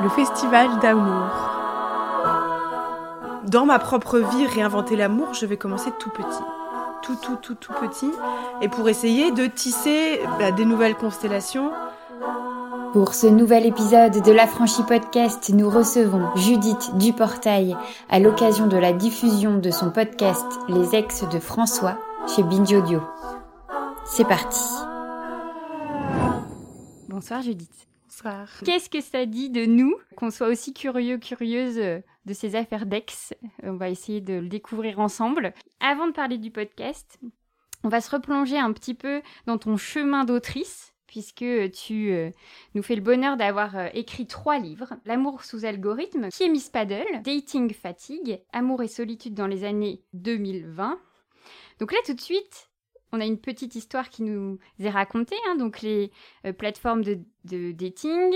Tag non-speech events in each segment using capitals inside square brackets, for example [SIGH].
le festival d'amour. Dans ma propre vie, réinventer l'amour, je vais commencer tout petit. Tout, tout, tout, tout petit. Et pour essayer de tisser bah, des nouvelles constellations. Pour ce nouvel épisode de l'Affranchi Podcast, nous recevons Judith Duportail à l'occasion de la diffusion de son podcast Les ex de François chez Binge Audio. C'est parti. Bonsoir Judith. Qu'est-ce que ça dit de nous qu'on soit aussi curieux, curieuse de ces affaires d'ex? On va essayer de le découvrir ensemble. Avant de parler du podcast, on va se replonger un petit peu dans ton chemin d'autrice puisque tu euh, nous fais le bonheur d'avoir euh, écrit trois livres. L'amour sous algorithme, qui est Miss Paddle, Dating Fatigue, Amour et solitude dans les années 2020. Donc là tout de suite, on a une petite histoire qui nous est racontée, hein, donc les euh, plateformes de, dating.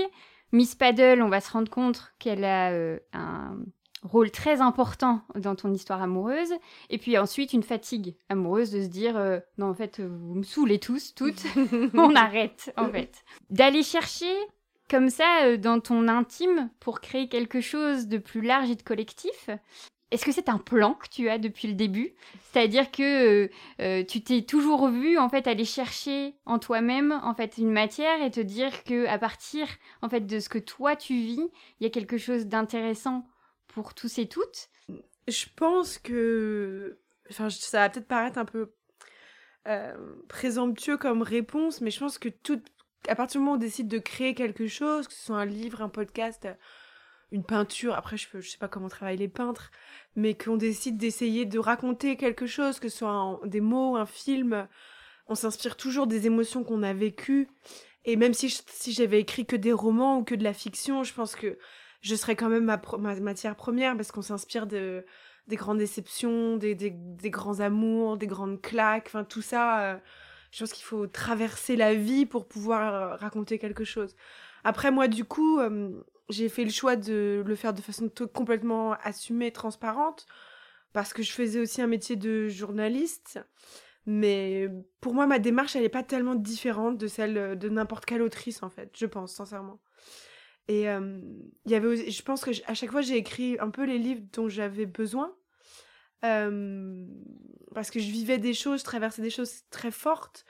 Miss Paddle, on va se rendre compte qu'elle a euh, un rôle très important dans ton histoire amoureuse. Et puis ensuite, une fatigue amoureuse de se dire euh, non, en fait, vous me saoulez tous, toutes, [LAUGHS] on arrête, en fait. D'aller chercher comme ça dans ton intime pour créer quelque chose de plus large et de collectif. Est-ce que c'est un plan que tu as depuis le début? C'est-à-dire que euh, euh, tu t'es toujours vu en fait aller chercher en toi-même en fait une matière et te dire que à partir en fait de ce que toi tu vis, il y a quelque chose d'intéressant pour tous et toutes? Je pense que enfin ça va peut-être paraître un peu euh, présomptueux comme réponse, mais je pense que tout à partir du moment où on décide de créer quelque chose, que ce soit un livre, un podcast, une peinture, après je, je sais pas comment travaillent les peintres, mais qu'on décide d'essayer de raconter quelque chose, que ce soit des mots, un film, on s'inspire toujours des émotions qu'on a vécues. Et même si, si j'avais écrit que des romans ou que de la fiction, je pense que je serais quand même ma, matière première parce qu'on s'inspire de, des grandes déceptions, des, des, grands amours, des grandes claques, enfin tout ça. Euh, je pense qu'il faut traverser la vie pour pouvoir euh, raconter quelque chose. Après, moi, du coup, euh, j'ai fait le choix de le faire de façon complètement assumée, transparente, parce que je faisais aussi un métier de journaliste. Mais pour moi, ma démarche, elle n'est pas tellement différente de celle de n'importe quelle autrice, en fait, je pense, sincèrement. Et il y avait, je pense que à chaque fois, j'ai écrit un peu les livres dont j'avais besoin. parce que je vivais des choses, je traversais des choses très fortes.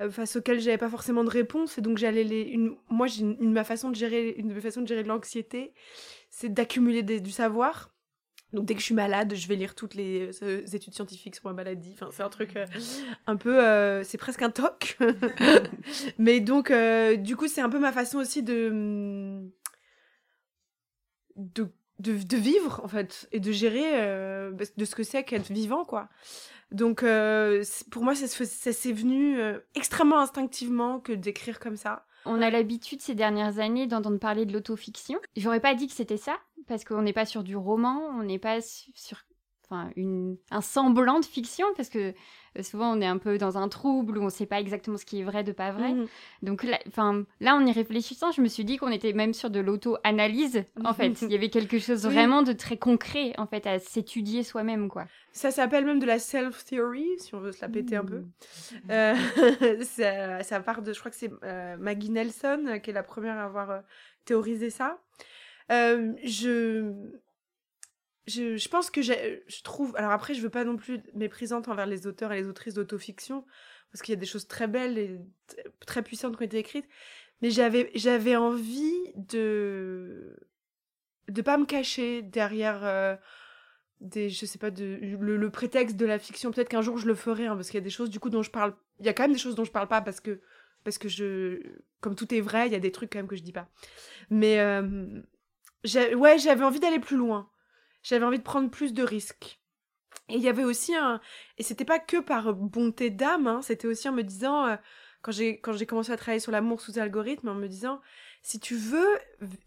Euh, face auxquelles j'avais pas forcément de réponse et donc j'allais les une moi j'ai une, ma façon de gérer une façon de gérer l'anxiété c'est d'accumuler du savoir. Donc dès que je suis malade je vais lire toutes les euh, études scientifiques sur ma maladie. Enfin c'est un truc euh, un peu c'est presque un toc. [LAUGHS] Mais donc du coup c'est un peu ma façon aussi de de de, vivre en fait et de gérer de ce que c'est qu'être vivant quoi donc euh, pour moi, ça, s'est venu euh, extrêmement instinctivement que d'écrire comme ça. On a l'habitude ces dernières années d'entendre parler de l'autofiction. J'aurais pas dit que c'était ça, parce qu'on n'est pas sur du roman, on n'est pas sur enfin, une, un semblant de fiction, parce que euh, souvent on est un peu dans un trouble où on ne sait pas exactement ce qui est vrai de pas vrai. Mhm. Donc là, là, en y réfléchissant, je me suis dit qu'on était même sur de l'auto-analyse. En [LAUGHS] fait, il y avait quelque chose vraiment de très concret en fait à s'étudier soi-même, quoi. Ça s'appelle même de la self-theory, si on veut se la péter un peu. Mmh. Euh, [LAUGHS] ça, part de, je crois que c'est euh, Maggie Nelson qui est la première à avoir théorisé ça. je je, pense que je trouve. Alors après, je veux pas non plus méprisante envers les auteurs et les autrices d'autofiction, parce qu'il y a des choses très belles et très puissantes qui ont été écrites. Mais j'avais, j'avais envie de de pas me cacher derrière euh, des, je sais pas, de, le, prétexte de la fiction. Peut-être qu'un jour je le ferai, hein, parce qu'il y a des choses du coup dont je parle. Il y a quand même des choses dont je parle pas parce que parce que je, comme tout est vrai, il y a des trucs quand même que je dis pas. Mais euh, ouais, j'avais envie d'aller plus loin j'avais envie de prendre plus de risques. Et il y avait aussi un... Et c'était pas que par bonté d'âme, hein, c'était aussi en me disant, euh, quand j'ai commencé à travailler sur l'amour sous algorithme, en me disant, si tu veux,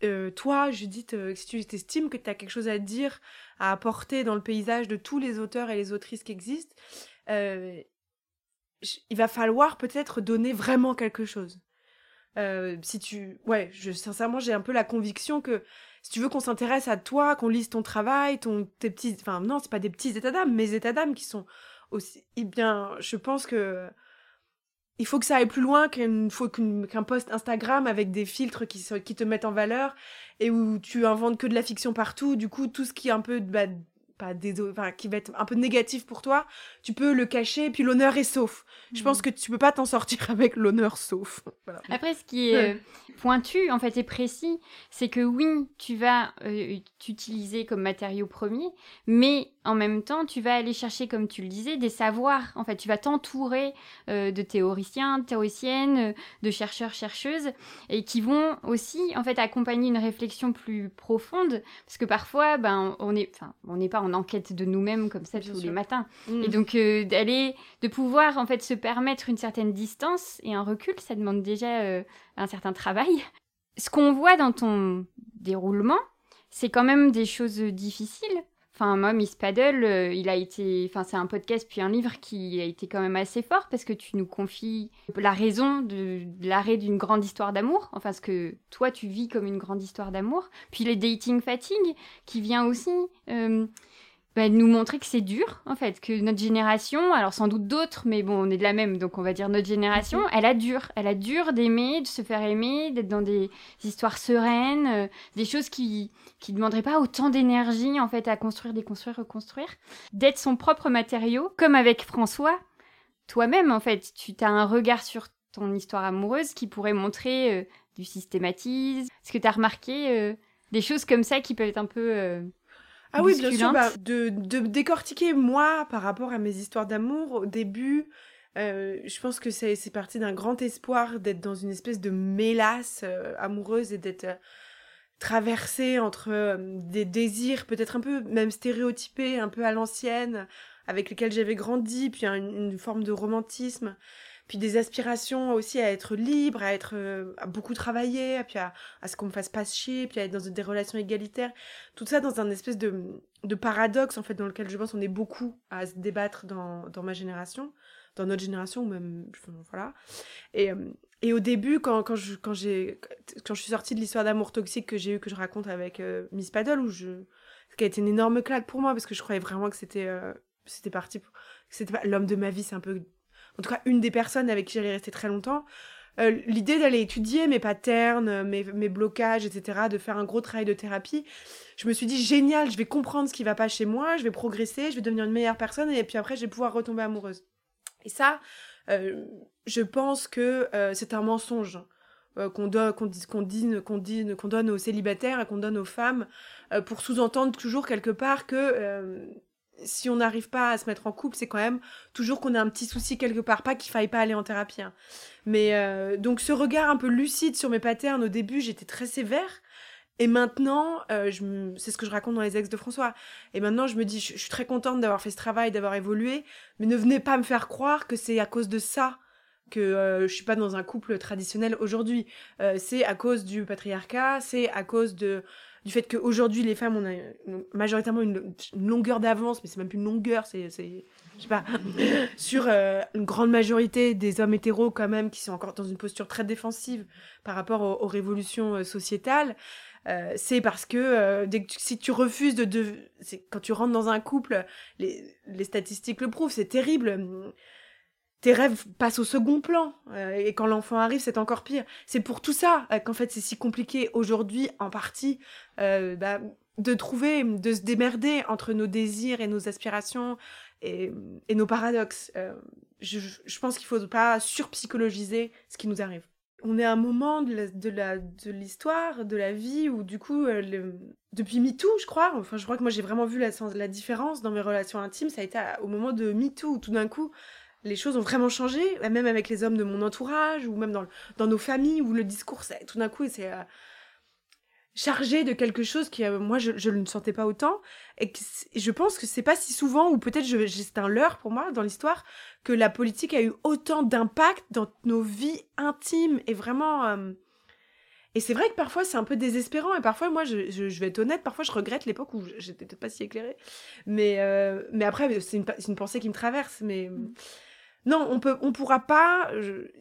euh, toi, Judith, euh, si tu estimes que tu as quelque chose à dire, à apporter dans le paysage de tous les auteurs et les autrices qui existent, il va falloir peut-être donner vraiment quelque chose. si tu... Ouais, je, sincèrement, j'ai un peu la conviction que si tu veux qu'on s'intéresse à toi, qu'on lise ton travail, ton, tes petits, enfin non, c'est pas des petits états d'âme, mes états d'âme qui sont aussi, eh bien, je pense que il faut que ça aille plus loin qu'un post Instagram avec des filtres qui, qui te mettent en valeur et où tu inventes que de la fiction partout. Du coup, tout ce qui est un peu bah, pas enfin, qui va être un peu négatif pour toi, tu peux le cacher, et puis l'honneur est sauf. Je pense mm. que tu peux pas t'en sortir [LAUGHS] avec l'honneur sauf. [LAUGHS] Après, ce qui est pointu, en fait, et précis, c'est que oui, tu vas euh, t'utiliser comme matériau premier, mais en même temps, tu vas aller chercher, comme tu le disais, des savoirs. En fait, tu vas t'entourer euh, de théoriciens, de théoriciennes, euh, de chercheurs, chercheuses, et qui vont aussi, en fait, accompagner une réflexion plus profonde, parce que parfois, ben, on n'est, on n'est pas en enquête de nous-mêmes comme ça tous les matins. Mm. Et donc, euh, d'aller, de pouvoir, en fait, se permettre une certaine distance et un recul, ça demande déjà un certain travail. Ce qu'on voit dans ton déroulement, c'est quand même des choses difficiles Enfin, moi, Miss Paddle, euh, il a été. Enfin, c'est un podcast puis un livre qui a été quand même assez fort parce que tu nous confies la raison de, l'arrêt d'une grande histoire d'amour. Enfin, ce que toi, tu vis comme une grande histoire d'amour. Puis les dating fatigue qui vient aussi. Euh, bah, nous montrer que c'est dur, en fait, que notre génération, alors sans doute d'autres, mais bon, on est de la même, donc on va dire notre génération, mhm. elle a dur. Elle a dur d'aimer, de se faire aimer, d'être dans des histoires sereines, euh, des choses qui qui demanderaient pas autant d'énergie, en fait, à construire, déconstruire, reconstruire. D'être son propre matériau, comme avec François, toi-même, en fait, tu as un regard sur ton histoire amoureuse qui pourrait montrer euh, du systématisme. Est-ce que tu as remarqué euh, des choses comme ça qui peuvent être un peu ah oui, bien sûr, bah, de, de, décortiquer moi par rapport à mes histoires d'amour au début. Euh, je pense que c'est parti d'un grand espoir d'être dans une espèce de mélasse euh, amoureuse et d'être euh, traversée entre des désirs peut-être un peu même stéréotypés, un peu à l'ancienne, avec lesquels j'avais grandi, puis une, forme de romantisme puis des aspirations aussi à être libre, à être euh, à beaucoup travailler, puis à, à ce qu'on me fasse pas chier, puis à être dans des relations égalitaires. Tout ça dans un espèce de, de paradoxe en fait dans lequel je pense on est beaucoup à se débattre dans, dans ma génération, dans notre génération ou même voilà. Et, euh, et au début quand, quand je quand j'ai quand je suis sortie de l'histoire d'amour toxique que j'ai eu que je raconte avec euh, Miss Paddle où je ce qui a été une énorme claque pour moi parce que je croyais vraiment que c'était c'était parti c'était l'homme de ma vie c'est un peu en tout cas une des personnes avec qui j'allais rester très longtemps, euh, l'idée d'aller étudier mes patterns, mes, mes, blocages, etc., de faire un gros travail de thérapie, je me suis dit génial, je vais comprendre ce qui va pas chez moi, je vais progresser, je vais devenir une meilleure personne et puis après je vais pouvoir retomber amoureuse. Et ça, euh, je pense que euh, c'est un mensonge qu'on donne, qu'on qu'on qu'on donne aux célibataires qu'on donne aux femmes pour sous-entendre toujours quelque part que si on n'arrive pas à se mettre en couple, c'est quand même toujours qu'on a un petit souci quelque part. Pas qu'il faille pas aller en thérapie. Hein. Mais euh, donc ce regard un peu lucide sur mes patterns, au début, j'étais très sévère. Et maintenant, euh, c'est ce que je raconte dans les ex de François. Et maintenant, je me dis, je, suis très contente d'avoir fait ce travail, d'avoir évolué. Mais ne venez pas me faire croire que c'est à cause de ça que euh, je suis pas dans un couple traditionnel aujourd'hui. c'est à cause du patriarcat, c'est à cause de du fait qu'aujourd'hui les femmes ont majoritairement une, longueur d'avance, mais c'est même plus une longueur, c'est, je sais pas, [LAUGHS] sur euh, une grande majorité des hommes hétéros quand même qui sont encore dans une posture très défensive par rapport aux, révolutions euh, sociétales. Euh, c'est parce que dès que si tu refuses de, de quand tu rentres dans un couple, les, les statistiques le prouvent, c'est terrible tes rêves passent au second plan. Euh, et quand l'enfant arrive, c'est encore pire. C'est pour tout ça euh, qu'en fait c'est si compliqué aujourd'hui, en partie, euh, bah, de trouver, de se démerder entre nos désirs et nos aspirations et, nos paradoxes. Je, pense qu'il faut pas surpsychologiser ce qui nous arrive. On est à un moment de l'histoire, de, la vie où du coup, depuis MeToo, je crois, enfin je crois que moi j'ai vraiment vu la, la différence dans mes relations intimes, ça a été au moment de MeToo, où tout d'un coup, les choses ont vraiment changé, même avec les hommes de mon entourage, ou même dans, nos familles, où le discours, tout d'un coup, c'est euh, chargé de quelque chose qui, euh, moi, je, ne sentais pas autant. Et, je pense que c'est pas si souvent, ou peut-être c'est un leurre pour moi dans l'histoire, que la politique a eu autant d'impact dans nos vies intimes et vraiment. Euh, et c'est vrai que parfois c'est un peu désespérant et parfois moi je, je, vais être honnête, parfois je regrette l'époque où j'étais pas si éclairée. Mais, après c'est une, pensée qui me traverse. Mais, mmh. Non, on peut, on pourra pas.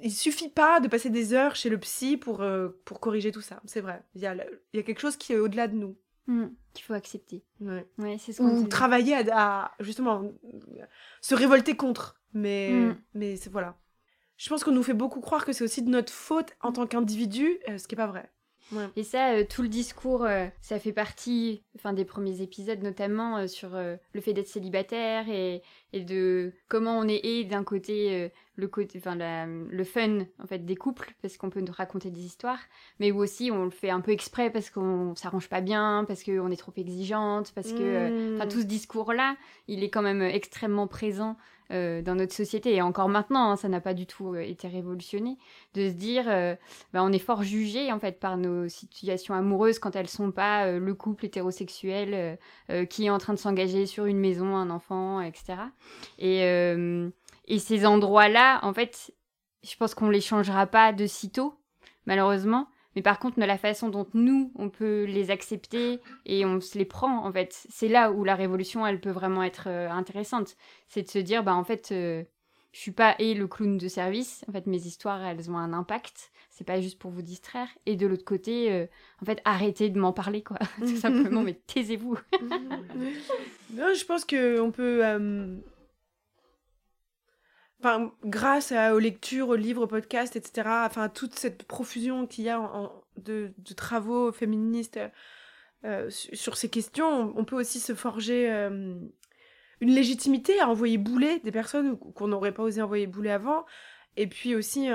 il suffit pas de passer des heures chez le psy pour euh, pour corriger tout ça. C'est vrai. Il y a, il y a quelque chose qui est au-delà de nous. Mmh, qu'il faut accepter. Ouais. c'est ce Ou travailler à, justement se révolter contre. Mais mmh. mais c'est voilà. je pense qu'on nous fait beaucoup croire que c'est aussi de notre faute en tant qu'individu, ce qui est pas vrai. Et ça, euh, tout le discours, euh, ça fait partie enfin, des premiers épisodes, notamment euh, sur le fait d'être célibataire et, et, de comment on est d'un côté le côté, enfin le fun en fait des couples parce qu'on peut nous raconter des histoires, mais aussi on le fait un peu exprès parce qu'on s'arrange pas bien, parce qu'on est trop exigeante, parce que, enfin tout ce discours là, il est quand même extrêmement présent euh, dans notre société, et encore maintenant, hein, ça n'a pas du tout euh, été révolutionné, de se dire, euh, bah, on est fort jugé en fait par nos situations amoureuses quand elles sont pas le couple hétérosexuel qui est en train de s'engager sur une maison, un enfant, etc. Et, et ces endroits-là, en fait, je pense qu'on les changera pas de sitôt, malheureusement. Mais par contre, la façon dont nous, on peut les accepter et on se les prend, en fait, c'est là où la révolution, elle peut vraiment être euh, intéressante. C'est de se dire, bah en fait, euh, je suis pas et le clown de service. En fait, mes histoires, elles ont un impact. C'est pas juste pour vous distraire. Et de l'autre côté, euh, en fait, arrêtez de m'en parler, quoi. [LAUGHS] Tout simplement, [LAUGHS] mais taisez-vous. [LAUGHS] je pense qu'on peut enfin, grâce aux lectures, aux livres, aux podcasts, etc., enfin, toute cette profusion qu'il y a de, travaux féministes euh, sur ces questions, on peut aussi se forger euh, une légitimité à envoyer bouler des personnes qu'on n'aurait pas osé envoyer bouler avant, et puis aussi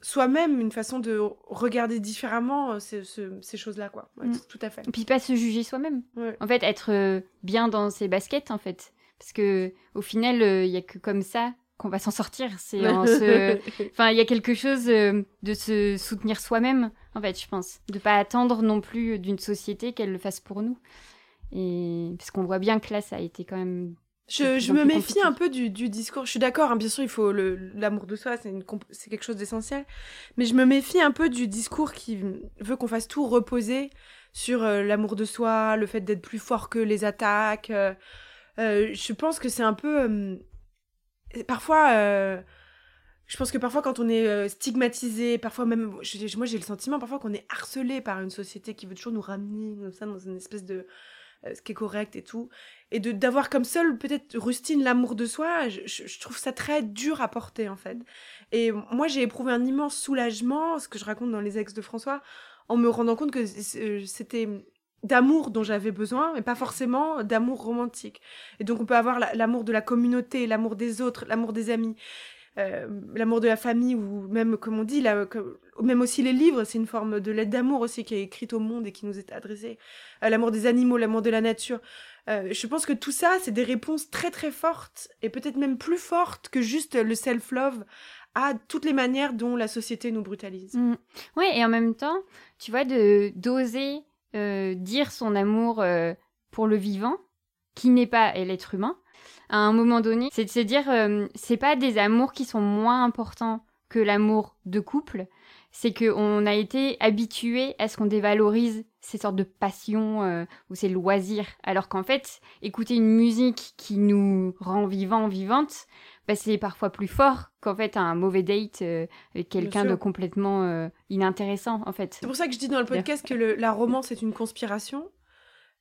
soi-même une façon de regarder différemment euh, ces, choses-là, quoi. Mm. Tout à fait. Et puis pas se juger soi-même. En fait, être bien dans ses baskets, en fait. Parce que au final, il n'y a que comme ça qu'on va s'en sortir. C'est [LAUGHS] enfin, il y a quelque chose euh, de se soutenir soi-même, en fait, je pense, de pas attendre non plus d'une société qu'elle le fasse pour nous. Et parce qu'on voit bien que là, ça a été quand même. Je, me méfie un peu du, discours. Je suis d'accord, hein, bien sûr, il faut l'amour de soi, c'est quelque chose d'essentiel. Mais je me méfie un peu du discours qui veut qu'on fasse tout reposer sur euh, l'amour de soi, le fait d'être plus fort que les attaques. Euh, je pense que c'est un peu parfois, euh, je pense que parfois quand on est euh, stigmatisé, parfois même, moi j'ai le sentiment parfois qu'on est harcelé par une société qui veut toujours nous ramener comme ça dans une espèce de euh, ce qui est correct et tout, et de d'avoir comme seul peut-être rustine l'amour de soi, je, trouve ça très dur à porter en fait. Et moi j'ai éprouvé un immense soulagement, ce que je raconte dans les ex de François, en me rendant compte que c'était d'amour dont j'avais besoin, mais pas forcément d'amour romantique. Et donc on peut avoir l'amour de la communauté, l'amour des autres, l'amour des amis, euh, l'amour de la famille, ou même, comme on dit, même aussi les livres, c'est une forme de lettre d'amour aussi qui est écrite au monde et qui nous est adressée. Euh, l'amour des animaux, l'amour de la nature. Euh, je pense que tout ça, c'est des réponses très très fortes, et peut-être même plus fortes que juste le self-love à toutes les manières dont la société nous brutalise. Mmh. Oui, et en même temps, tu vois, de d'oser euh, dire son amour euh, pour le vivant, qui n'est pas l'être humain, à un moment donné, c'est de se dire, euh, c'est pas des amours qui sont moins importants que l'amour de couple, c'est qu'on a été habitué à ce qu'on dévalorise ces sortes de passions ou ces loisirs, alors qu'en fait, écouter une musique qui nous rend vivant, vivante, bah, c'est parfois plus fort qu'en fait un mauvais date euh, avec quelqu'un de complètement euh, inintéressant en fait. C'est pour ça que je dis dans le podcast que la romance est une conspiration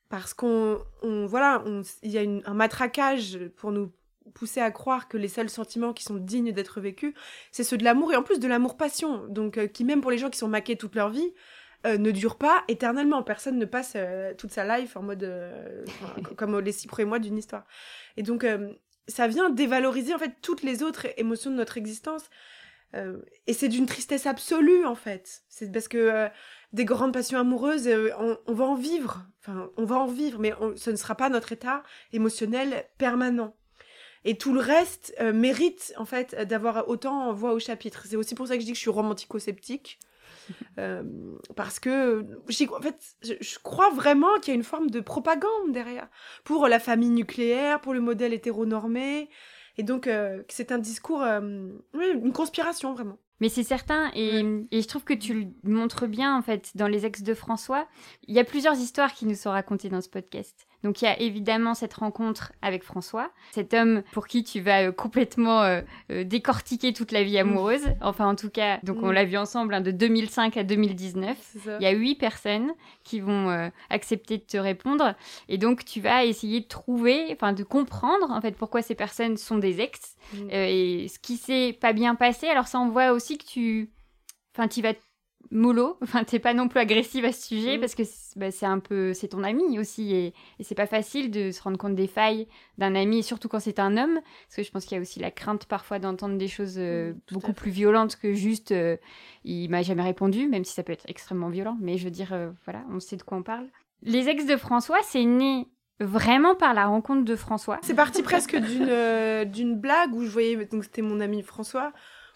parce qu'on voilà il y a un matraquage pour nous pousser à croire que les seuls sentiments qui sont dignes d'être vécus c'est ceux de l'amour et en plus de l'amour passion donc euh, qui même pour les gens qui sont maqués toute leur vie ne dure pas éternellement. Personne ne passe toute sa life en mode [LAUGHS] comme les six premiers mois d'une histoire. Et donc, ça vient dévaloriser en fait toutes les autres émotions de notre existence. Euh, et c'est d'une tristesse absolue en fait. C'est parce que euh, des grandes passions amoureuses, euh, on, va en vivre. Enfin, on va en vivre, mais ce ne sera pas notre état émotionnel permanent. Et tout le reste mérite en fait d'avoir autant voix au chapitre. C'est aussi pour ça que je dis que je suis romantico-sceptique. Euh, parce que en fait, je, crois vraiment qu'il y a une forme de propagande derrière pour la famille nucléaire, pour le modèle hétéronormé, et donc euh, c'est un discours, euh, une conspiration vraiment. Mais c'est certain, et, et, je trouve que tu le montres bien en fait dans les ex de François. Il y a plusieurs histoires qui nous sont racontées dans ce podcast. Donc il y a évidemment cette rencontre avec François, cet homme pour qui tu vas euh, complètement euh, euh, décortiquer toute la vie amoureuse. Enfin en tout cas, donc on Mm. l'a vu ensemble hein, de 2005 à 2019. C'est ça. Il y a huit personnes qui vont accepter de te répondre. Et donc, tu vas essayer de trouver, enfin, de comprendre, en fait, pourquoi ces personnes sont des ex Mm. et ce qui s'est pas bien passé. Alors, ça, on voit aussi que tu. Enfin, tu vas mollo. [LAUGHS] Enfin, t'es pas non plus agressive à ce sujet Mm. parce que c'est bah, c'est un peu. C'est ton ami aussi. Et, et c'est pas facile de se rendre compte des failles d'un ami, surtout quand c'est un homme. Parce que je pense qu'il y a aussi la crainte parfois d'entendre des choses euh, Mm, beaucoup plus violentes que juste. euh, il m'a jamais répondu, même si ça peut être extrêmement violent. Mais je veux dire, euh, voilà, on sait de quoi on parle. Les ex de François, c'est né vraiment par la rencontre de François. C'est parti presque d'une d'une blague où je voyais, donc c'était mon ami François,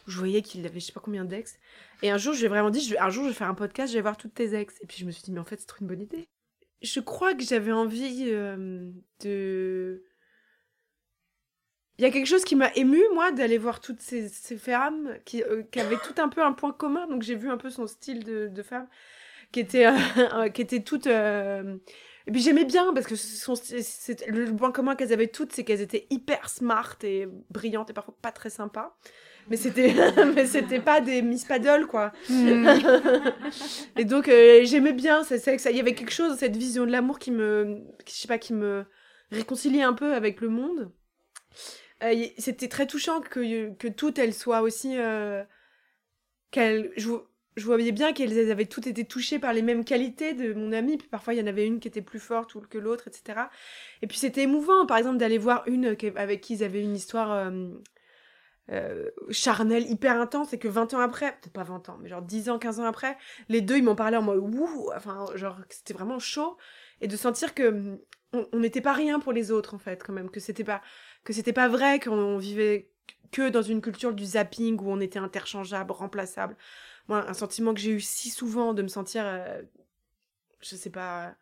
je voyais qu'il avait je sais pas combien d'ex. Et un jour, je lui ai vraiment dit, un jour, je vais faire un podcast, je vais voir toutes tes ex. Et puis je me suis dit, mais en fait, c'est trop une bonne idée. Je crois que j'avais envie euh, de. Il y a quelque chose qui m'a ému, moi, d'aller voir toutes ces, femmes qui, euh, qui avaient tout un peu un point commun. Donc j'ai vu un peu son style de, femme, qui était, [LAUGHS] euh, qui était toute. euh, Et puis j'aimais bien, parce que son, le point commun qu'elles avaient toutes, c'est qu'elles étaient hyper smart et brillantes et parfois pas très sympas. Mais c'était, [LAUGHS] mais c'était pas des Miss Paddle, quoi. [LAUGHS] et donc euh, j'aimais bien, c'est ça, il y avait quelque chose, cette vision de l'amour qui me, je sais pas, qui me réconciliait un peu avec le monde. Euh, c'était très touchant que, que toutes elles soient aussi, euh, qu'elles, je, vo- je voyais bien qu'elles avaient toutes été touchées par les mêmes qualités de mon amie, puis parfois il y en avait une qui était plus forte ou que l'autre, etc. Et puis c'était émouvant, par exemple, d'aller voir une avec qui ils avaient une histoire euh, charnelle hyper intense et que 20 ans après, peut-être pas 20 ans, mais genre 10 ans, 15 ans après, les deux ils m'en parlaient en mode wouh, enfin genre c'était vraiment chaud et de sentir que hum, on n'était pas rien pour les autres en fait quand même, que c'était pas que c'était pas vrai qu'on on vivait que dans une culture du zapping où on était interchangeable, remplaçable. Moi, un sentiment que j'ai eu si souvent de me sentir, euh, je sais pas,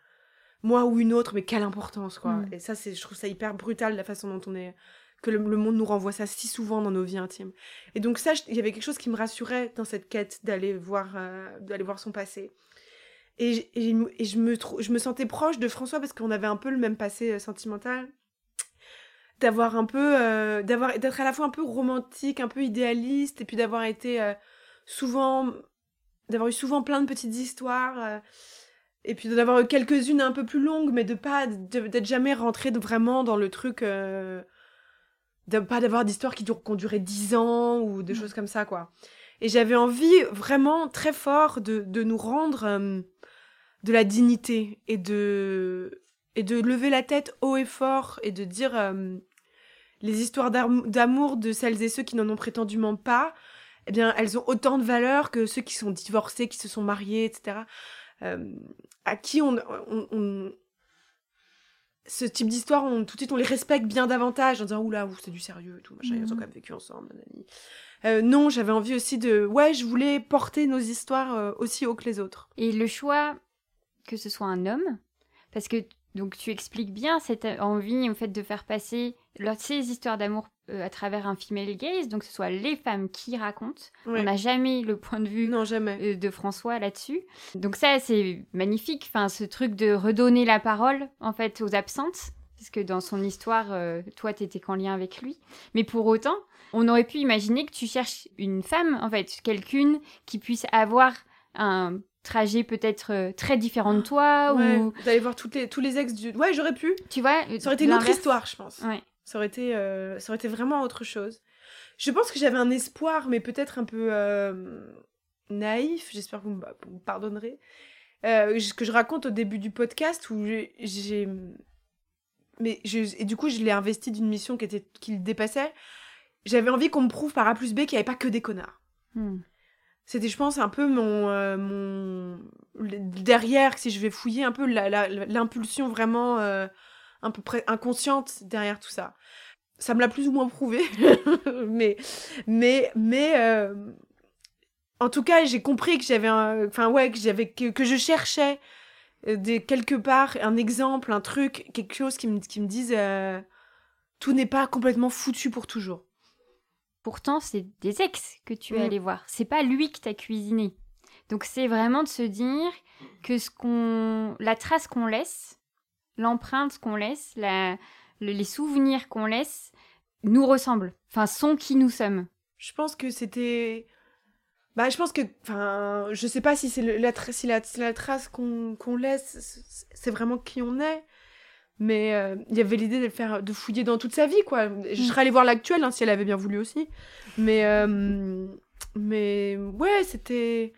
moi ou une autre, mais quelle importance, quoi. Mm. Et ça, c'est, je trouve ça hyper brutal, la façon dont on est, que le, monde nous renvoie ça si souvent dans nos vies intimes. Et donc ça, il y avait quelque chose qui me rassurait dans cette quête d'aller voir, euh, d'aller voir son passé. Et, et, je, me je me sentais proche de François parce qu'on avait un peu le même passé euh, sentimental d'avoir un peu euh, d'avoir d'être à la fois un peu romantique un peu idéaliste et puis d'avoir été souvent d'avoir eu souvent plein de petites histoires et puis d'en avoir quelques-unes un peu plus longues mais de pas d'être jamais rentré vraiment dans le truc de pas d'avoir d'histoires qui, durent- qui ont duré 10 ans ou des Mm. choses comme ça quoi et j'avais envie vraiment très fort de, de nous rendre euh, de la dignité et de et de lever la tête haut et fort et de dire euh, les histoires d'am- d'amour de celles et ceux qui n'en ont prétendument pas, eh bien, elles ont autant de valeur que ceux qui sont divorcés, qui se sont mariés, etc. Euh, à qui on, on- on- ce type d'histoire, on, tout de suite, on les respecte bien davantage en disant oula, ouh, c'est du sérieux et tout, machin, ils ont Mhm. quand même vécu ensemble. Euh, non, j'avais envie aussi de, ouais, je voulais porter nos histoires euh, aussi haut que les autres. Et le choix que ce soit un homme, parce que donc tu expliques bien cette envie en fait de faire passer leur- ces histoires d'amour euh, à travers un female gaze, donc que ce soit les femmes qui racontent. Ouais. On n'a jamais le point de vue Non, jamais. euh, de François là-dessus. Donc ça, c'est magnifique. Enfin, ce truc de redonner la parole, en fait, aux absentes. Parce que dans son histoire, euh, toi, t'étais qu'en lien avec lui. Mais pour autant, on aurait pu imaginer que tu cherches une femme, en fait, quelqu'une qui puisse avoir un trajet peut-être euh, très différent de toi, Ouais, ou D'aller voir toutes les, tous les ex du. Ouais, j'aurais pu. tu vois. Ça aurait été une autre histoire, je pense. Ouais. Ça aurait été, euh, ça aurait été vraiment autre chose. Je pense que j'avais un espoir, mais peut-être un peu euh, naïf. J'espère que vous me, vous me pardonnerez. Euh, ce que je raconte au début du podcast où j'ai-. Mais je, et du coup, je l'ai investi d'une mission qui, était, qui le dépassait. J'avais envie qu'on me prouve par A plus B qu'il n'y avait pas que des connards. Hmm. C'était, je pense, un peu mon, euh, mon derrière, si je vais fouiller un peu l'impulsion vraiment un peu près inconsciente derrière tout ça. Ça me l'a plus ou moins prouvé, [LAUGHS] mais mais mais euh, en tout cas, j'ai compris que j'avais, enfin ouais, que j'avais que, que je cherchais euh, des quelque part un exemple, un truc, quelque chose qui me qui me dise euh, tout n'est pas complètement foutu pour toujours. Pourtant, c'est des ex que tu es Mm. allé voir. C'est pas lui qui t'a cuisiné. Donc c'est vraiment de se dire que ce qu'on, la trace qu'on laisse, l'empreinte qu'on laisse, la, les souvenirs qu'on laisse nous ressemblent, enfin sont qui nous sommes. Je pense que c'était bah, je pense que, enfin, je sais pas si c'est la, si la, la trace qu'on laisse, c'est vraiment qui on est. Mais euh, il y avait l'idée de le faire, de fouiller dans toute sa vie, quoi. Je mm. serais allée voir l'actuel, hein, si elle avait bien voulu aussi. Mais, euh, mais ouais, c'était.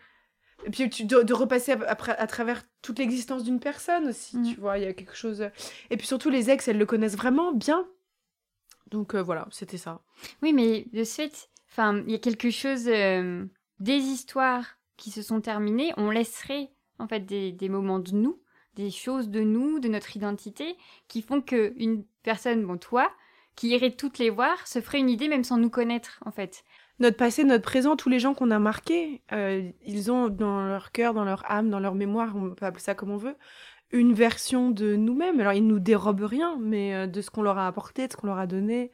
Et puis tu, de, repasser après, à travers toute l'existence d'une personne aussi, mm. tu vois, il y a quelque chose. Et puis surtout, les ex, elles le connaissent vraiment bien. Donc euh, voilà, c'était ça. Oui, mais de ce fait, enfin, il y a quelque chose des histoires qui se sont terminées, on laisserait en fait des, moments de nous, des choses de nous, de notre identité, qui font que une personne, bon toi, qui irait toutes les voir, se ferait une idée même sans nous connaître en fait. Notre passé, notre présent, tous les gens qu'on a marqués, euh, ils ont dans leur cœur, dans leur âme, dans leur mémoire, on peut appeler ça comme on veut, une version de nous-mêmes. Alors ils nous dérobent rien, mais euh, de ce qu'on leur a apporté, de ce qu'on leur a donné,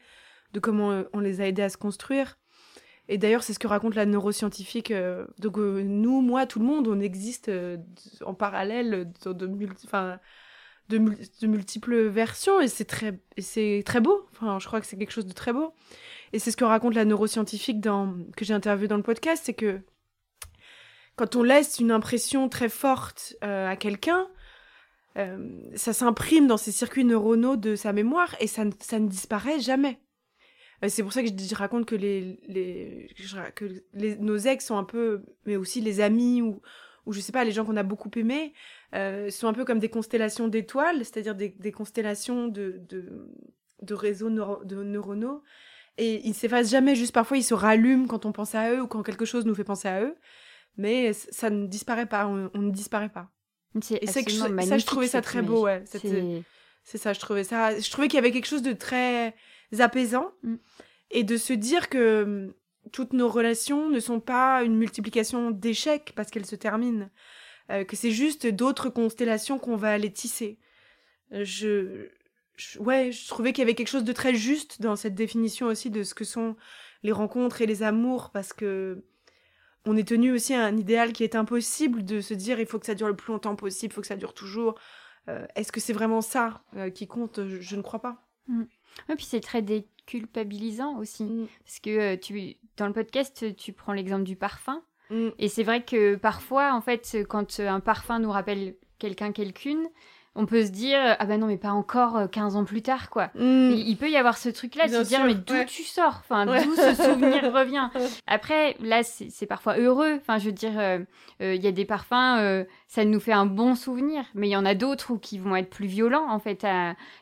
de comment euh, on les a aidés à se construire. Et d'ailleurs, c'est ce que raconte la neuroscientifique. Donc, nous, moi, tout le monde, on existe en parallèle de, de, multiples versions et c'est très, très beau. Enfin, je crois que c'est quelque chose de très beau. Et c'est ce que raconte la neuroscientifique que j'ai interviewé dans le podcast c'est que quand on laisse une impression très forte à quelqu'un, ça s'imprime dans ses circuits neuronaux de sa mémoire et ça, ne disparaît jamais. Euh, c'est pour ça que je, raconte que, nos ex sont un peu, mais aussi les amis ou, ou je sais pas, les gens qu'on a beaucoup aimés, euh, sont un peu comme des constellations d'étoiles, c'est-à-dire des, constellations de, réseaux neuronaux. Et ils s'effacent jamais, juste parfois ils se rallument quand on pense à eux ou quand quelque chose nous fait penser à eux. Mais ça ne disparaît pas, on, ne disparaît pas. Et c'est ça, je trouvais ça très beau, ouais. C'est ça, je trouvais ça. Je trouvais qu'il y avait quelque chose de très apaisant mm. et de se dire que mm, toutes nos relations ne sont pas une multiplication d'échecs parce qu'elles se terminent, euh, que c'est juste d'autres constellations qu'on va aller tisser. Je, ouais, je trouvais qu'il y avait quelque chose de très juste dans cette définition aussi de ce que sont les rencontres et les amours parce que on est tenu aussi à un idéal qui est impossible de se dire il faut que ça dure le plus longtemps possible, il faut que ça dure toujours. Euh, est-ce que c'est vraiment ça euh, qui compte? Je, ne crois pas. Mm. Et puis c'est très déculpabilisant aussi. Mm. Parce que euh, tu, dans le podcast, tu prends l'exemple du parfum. Mm. Et c'est vrai que parfois, en fait, quand un parfum nous rappelle quelqu'un, quelqu'une, on peut se dire ah ben non mais pas encore 15 euh, ans plus tard quoi. Mm. Il peut y avoir ce truc là de se dire mais d'où tu sors? Enfin d'où ce souvenir [LAUGHS] revient? Après là c'est parfois heureux enfin je veux dire euh, euh, il y a des parfums ça nous fait un bon souvenir mais il y en a d'autres qui vont être plus violents en fait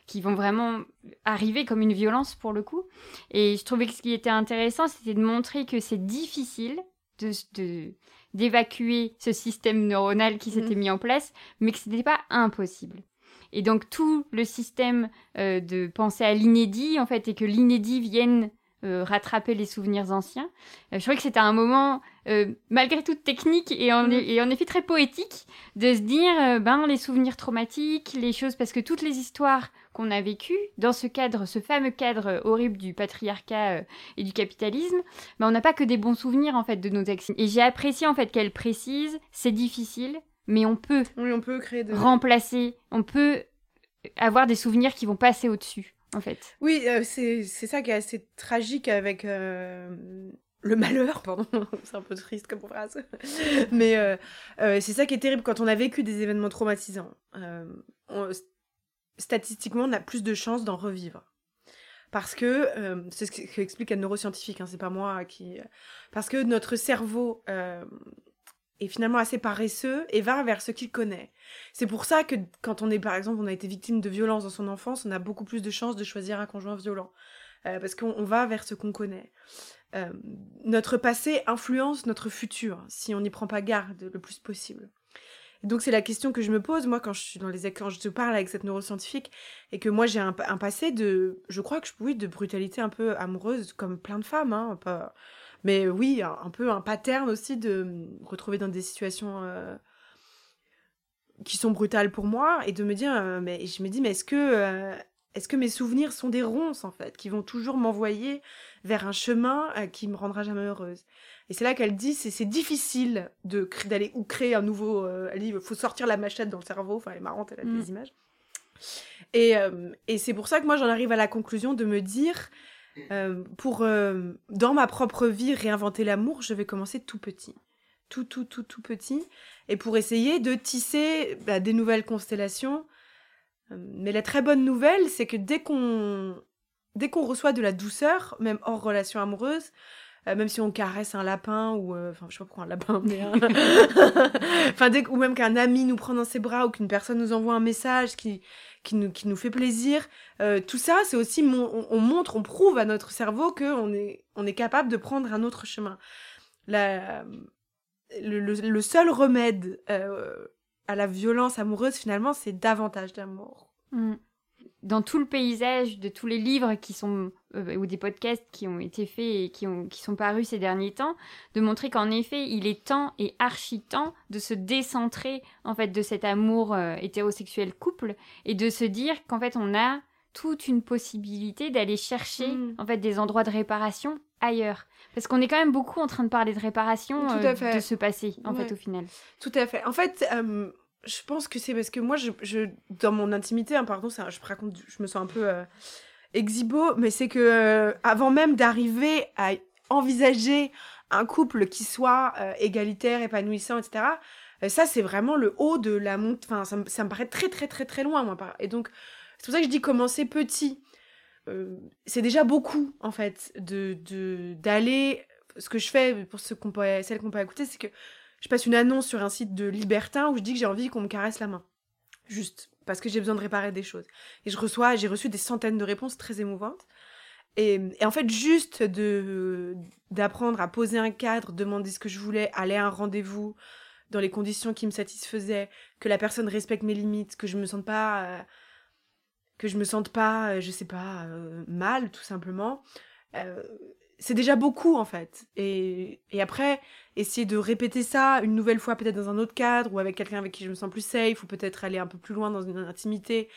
qui vont vraiment arriver comme une violence pour le coup et je trouvais que ce qui était intéressant c'était de montrer que c'est difficile de d'évacuer ce système neuronal qui s'était mhm. mis en place, mais que ce n'était pas impossible. Et donc tout le système euh, de penser à l'inédit, en fait, et que l'inédit vienne euh, rattraper les souvenirs anciens. Euh, je trouvais que c'était un moment, malgré toute technique et en, mhm. et en, effet très poétique, de se dire, ben les souvenirs traumatiques, les choses, parce que toutes les histoires qu'on a vécu dans ce cadre, ce fameux cadre horrible du patriarcat euh, et du capitalisme, mais on n'a pas que des bons souvenirs en fait de nos ex. Et j'ai apprécié en fait qu'elle précise, c'est difficile, mais on peut, oui, on peut créer remplacer, on peut avoir des souvenirs qui vont passer au-dessus. En fait. Oui, euh, c'est ça qui est assez tragique avec euh, le malheur, [LAUGHS] pardon, c'est un peu triste comme phrase, mais c'est ça qui est terrible quand on a vécu des événements traumatisants. On, statistiquement, on a plus de chances d'en revivre. Parce que, euh, c'est ce qu'explique un neuroscientifique, hein, c'est pas moi qui... Parce que notre cerveau euh, est finalement assez paresseux et va vers ce qu'il connaît. C'est pour ça que quand on est, par exemple, on a été victime de violence dans son enfance, on a beaucoup plus de chances de choisir un conjoint violent. Euh, parce qu'on va vers ce qu'on connaît. notre passé influence notre futur, si on n'y prend pas garde le plus possible donc c'est la question que je me pose moi quand je suis dans les quand je te parle avec cette neuroscientifique et que moi j'ai un, passé de je crois que je oui de brutalité un peu amoureuse comme plein de femmes hein, pas, mais oui un, peu un pattern aussi de retrouver dans des situations euh, qui sont brutales pour moi et de me dire euh, mais je me dis mais est-ce que euh, est-ce que mes souvenirs sont des ronces en fait qui vont toujours m'envoyer vers un chemin qui me rendra jamais heureuse? Et c'est là qu'elle dit c'est c'est difficile d'aller ou créer un nouveau euh, livre. Il faut sortir la machette dans le cerveau. Enfin, elle est marrante, elle a des mm. images. Et, euh, et c'est pour ça que moi, j'en arrive à la conclusion de me dire, euh, pour, euh, dans ma propre vie, réinventer l'amour, je vais commencer tout petit. Tout, tout, tout, tout petit. Et pour essayer de tisser bah, des nouvelles constellations. Mais la très bonne nouvelle, c'est que dès qu'on dès qu'on reçoit de la douceur, même hors relation amoureuse, euh, même si on caresse un lapin ou euh, enfin je sais pas pourquoi un lapin mais [LAUGHS] enfin dès ou même qu'un ami nous prend dans ses bras ou qu'une personne nous envoie un message qui qui nous, qui nous fait plaisir euh, tout ça c'est aussi on, montre on prouve à notre cerveau que on est on est capable de prendre un autre chemin. La le, le, seul remède à la violence amoureuse finalement c'est davantage d'amour. Mm dans tout le paysage de tous les livres qui sont euh, ou des podcasts qui ont été faits et qui, ont, qui sont parus ces derniers temps, de montrer qu'en effet, il est temps et archi temps de se décentrer en fait de cet amour euh, hétérosexuel couple et de se dire qu'en fait on a toute une possibilité d'aller chercher mm. en fait des endroits de réparation ailleurs. Parce qu'on est quand même beaucoup en train de parler de réparation euh, de ce passé en fait au final. Tout à fait. En fait je pense que c'est parce que moi, je, je dans mon intimité, hein, pardon, je me sens un peu euh, exhibo, mais c'est que euh, avant même d'arriver à envisager un couple qui soit euh, égalitaire, épanouissant, etc. ça, c'est vraiment le haut de la montre. Enfin, ça, ça, me paraît très, très, très, très loin, moi. Et donc, c'est pour ça que je dis commencer petit. c'est déjà beaucoup, en fait, de d'aller. Ce que je fais pour ceux qu'on peut, celles qu'on peut écouter, c'est que je passe une annonce sur un site de libertin où je dis que j'ai envie qu'on me caresse la main. Juste. Parce que j'ai besoin de réparer des choses. Et je reçois, j'ai reçu des centaines de réponses très émouvantes. Et, en fait, juste de d'apprendre à poser un cadre, demander ce que je voulais, aller à un rendez-vous dans les conditions qui me satisfaisaient, que la personne respecte mes limites, que je me sente pas euh, que je me sente pas, euh, je sais pas, euh, mal tout simplement c'est déjà beaucoup en fait. Et, après, essayer de répéter ça une nouvelle fois, peut-être dans un autre cadre ou avec quelqu'un avec qui je me sens plus safe, ou peut-être aller un peu plus loin dans une intimité,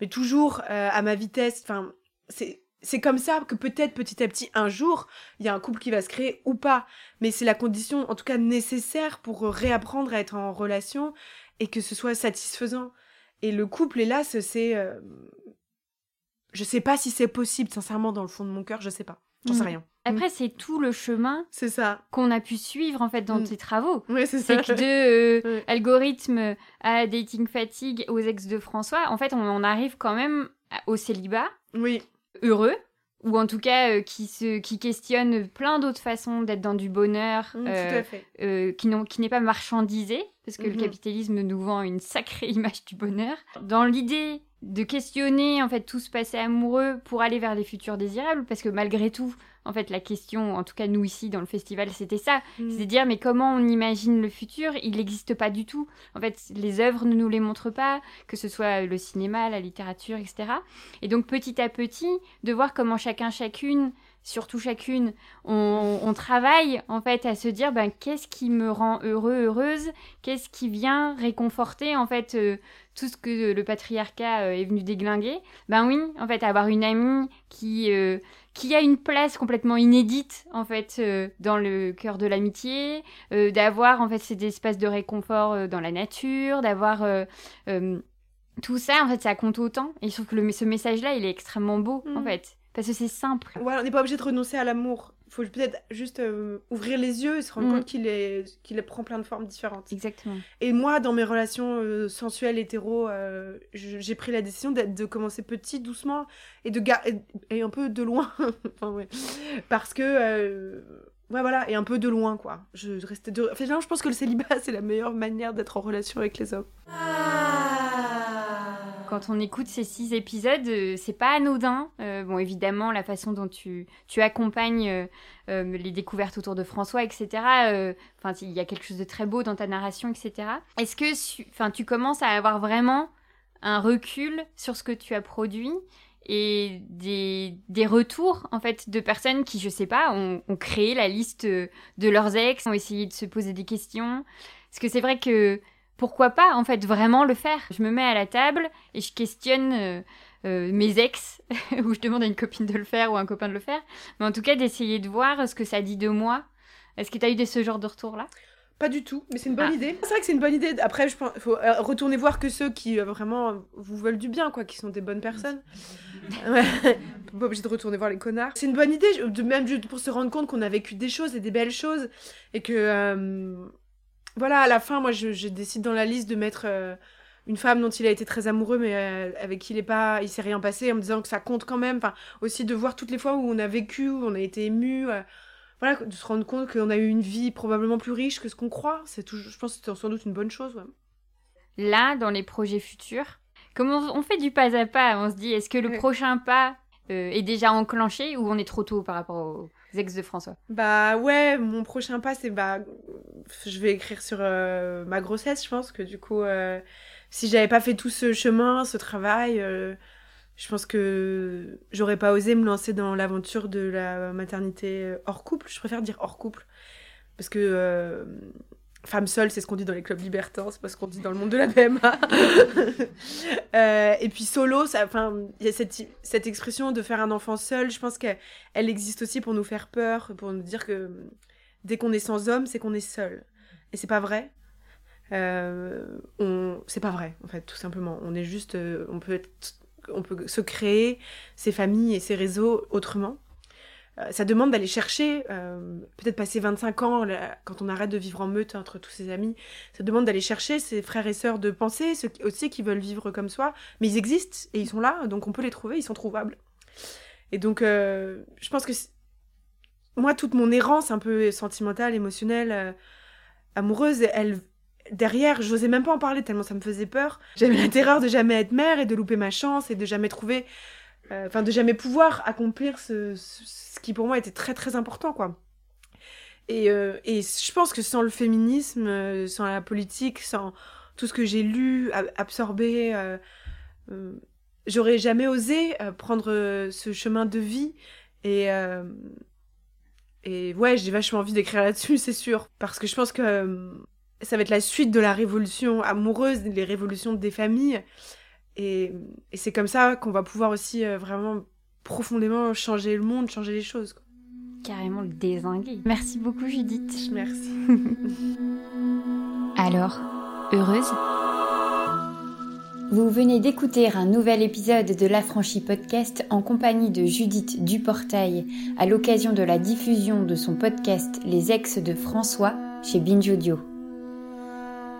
mais toujours euh, à ma vitesse. Enfin, c'est c'est comme ça que peut-être petit à petit un jour il y a un couple qui va se créer ou pas mais c'est la condition en tout cas nécessaire pour réapprendre à être en relation et que ce soit satisfaisant et le couple hélas c'est euh... je sais pas si c'est possible sincèrement dans le fond de mon cœur je sais pas j'en sais mm. rien après, mm. c'est tout le chemin c'est ça qu'on a pu suivre en fait dans mm. tes travaux. Oui, c'est ça. Que de euh, algorithme à dating fatigue aux ex de François, en fait, on en arrive quand même au célibat. Oui. Heureux ou en tout cas euh, qui se qui questionne plein d'autres façons d'être dans du bonheur euh, euh, qui qui n'est pas marchandisé parce que le mm-hmm. capitalisme nous vend une sacrée [LAUGHS] image du bonheur dans l'idée de questionner en fait tout ce passé amoureux pour aller vers les futurs désirables parce que malgré tout en fait, la question, en tout cas nous ici dans le festival, c'était ça. Mm. C'est de dire, mais comment on imagine le futur? Il n'existe pas du tout. En fait, les œuvres ne nous les montrent pas, que ce soit le cinéma, la littérature, etc. Et donc, petit à petit, de voir comment chacun, chacune, surtout chacune, on, travaille en fait à se dire ben, qu'est-ce qui me rend heureux, heureuse, qu'est-ce qui vient réconforter en fait euh, tout ce que le patriarcat euh, est venu déglinguer. Ben oui, en fait, avoir une amie qui euh, qui a une place complètement inédite en fait euh, dans le cœur de l'amitié, euh, d'avoir en fait ces espaces de réconfort dans la nature, d'avoir tout ça en fait ça compte autant et je trouve que le, ce message là il est extrêmement beau en mm. fait parce que c'est simple. Ouais, on n'est pas obligé de renoncer à l'amour faut peut-être juste euh, ouvrir les yeux et se rendre mm. compte qu'il est qu'il prend plein de formes différentes. Exactement. Et moi, dans mes relations euh, sensuelles hétéro, euh, j'ai pris la décision de commencer petit, doucement et de et, un peu de loin. [LAUGHS] enfin, ouais. Parce que ouais voilà et un peu de loin quoi. Je restais de. Enfin, je pense que le célibat [LAUGHS] c'est la meilleure manière d'être en relation avec les hommes. Ah quand on écoute ces six épisodes, euh, c'est pas anodin. Euh, bon, évidemment, la façon dont tu, accompagnes euh, les découvertes autour de François, etc. Enfin, il y a quelque chose de très beau dans ta narration, etc. Est-ce que, enfin, tu commences à avoir vraiment un recul sur ce que tu as produit et des, des, retours en fait de personnes qui, je sais pas, ont, ont, créé la liste de leurs ex, ont essayé de se poser des questions? Parce que c'est vrai que pourquoi pas en fait vraiment le faire Je me mets à la table et je questionne euh, euh, mes ex, [LAUGHS] ou je demande à une copine de le faire ou à un copain de le faire, mais en tout cas d'essayer de voir ce que ça dit de moi. Est-ce que tu as eu des, ce genre de retour là Pas du tout, mais c'est une bonne ah. idée. C'est vrai que c'est une bonne idée. Après, je pense, faut euh, retourner voir que ceux qui euh, vraiment vous veulent du bien, quoi, qui sont des bonnes personnes. [LAUGHS] Ouais. [LAUGHS] pas obligé de retourner voir les connards. C'est une bonne idée, de même pour se rendre compte qu'on a vécu des choses et des belles choses et que euh, voilà, à la fin, moi, je, décide dans la liste de mettre une femme dont il a été très amoureux, mais avec qui il est pas, il s'est rien passé, en me disant que ça compte quand même. Enfin, aussi de voir toutes les fois où on a vécu, où on a été ému voilà, de se rendre compte qu'on a eu une vie probablement plus riche que ce qu'on croit. C'est toujours, je pense que c'est sans doute une bonne chose. Là, dans les projets futurs, comment on fait du pas à pas? On se dit, est-ce que le prochain pas euh, est déjà enclenché ou on est trop tôt par rapport aux ex de François Bah ouais, mon prochain pas, c'est bah, je vais écrire sur euh, ma grossesse. Je pense que du coup, euh, si j'avais pas fait tout ce chemin, ce travail je pense que j'aurais pas osé me lancer dans l'aventure de la maternité hors couple. Je préfère dire hors couple. Parce que euh, femme seule, c'est ce qu'on dit dans les clubs libertins, c'est pas ce qu'on dit dans le monde de la PMA. [LAUGHS] Euh, et puis solo, il y a cette, cette expression de faire un enfant seul, je pense qu'elle existe aussi pour nous faire peur, pour nous dire que dès qu'on est sans homme, c'est qu'on est seul. Et c'est pas vrai. Euh, on... C'est pas vrai, en fait, tout simplement. On est juste. on peut être on peut se créer ses familles et ses réseaux autrement. Euh, ça demande d'aller chercher, euh, peut-être passer 25 ans, quand on arrête de vivre en meute entre tous ses amis, ça demande d'aller chercher ses frères et sœurs de pensée, ceux aussi qui veulent vivre comme soi, mais ils existent et ils sont là, donc on peut les trouver, ils sont trouvables. Et donc, euh, je pense que moi, toute mon errance un peu sentimentale, émotionnelle, amoureuse, elle, derrière, je n'osais même pas en parler tellement ça me faisait peur. J'avais la terreur de jamais être mère et de louper ma chance et de jamais trouver, enfin de jamais pouvoir accomplir ce, qui pour moi était très très important quoi. Et, euh, et je pense que sans le féminisme, euh, sans la politique, sans tout ce que j'ai lu, absorbé, j'aurais jamais osé prendre ce chemin de vie et et ouais, j'ai vachement envie d'écrire là-dessus, [LAUGHS] c'est sûr. Parce que je pense que ça va être la suite de la révolution amoureuse, les révolutions des familles. Et, c'est comme ça qu'on va pouvoir aussi euh, vraiment profondément changer le monde, changer les choses. Carrément le désinguer. Merci beaucoup Judith. Merci. [LAUGHS] Alors, heureuse? Vous venez d'écouter un nouvel épisode de l'Affranchi Podcast en compagnie de Judith Duportail à l'occasion de la diffusion de son podcast Les ex de François chez Binge Audio.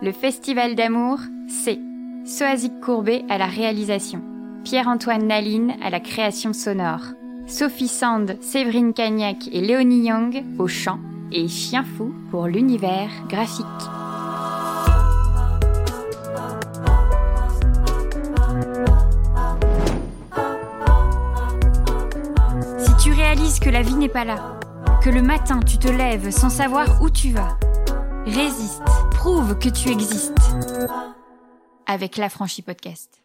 Le Festival d'amour, c'est Soazic Courbet à la réalisation, Pierre-Antoine Naline à la création sonore, Sophie Sand, Séverine Cagnac et Léonie Young au chant et Chien Fou pour l'univers graphique. Si tu réalises que la vie n'est pas là, que le matin tu te lèves sans savoir où tu vas, résiste Prouve que tu existes avec l'Affranchi Podcast.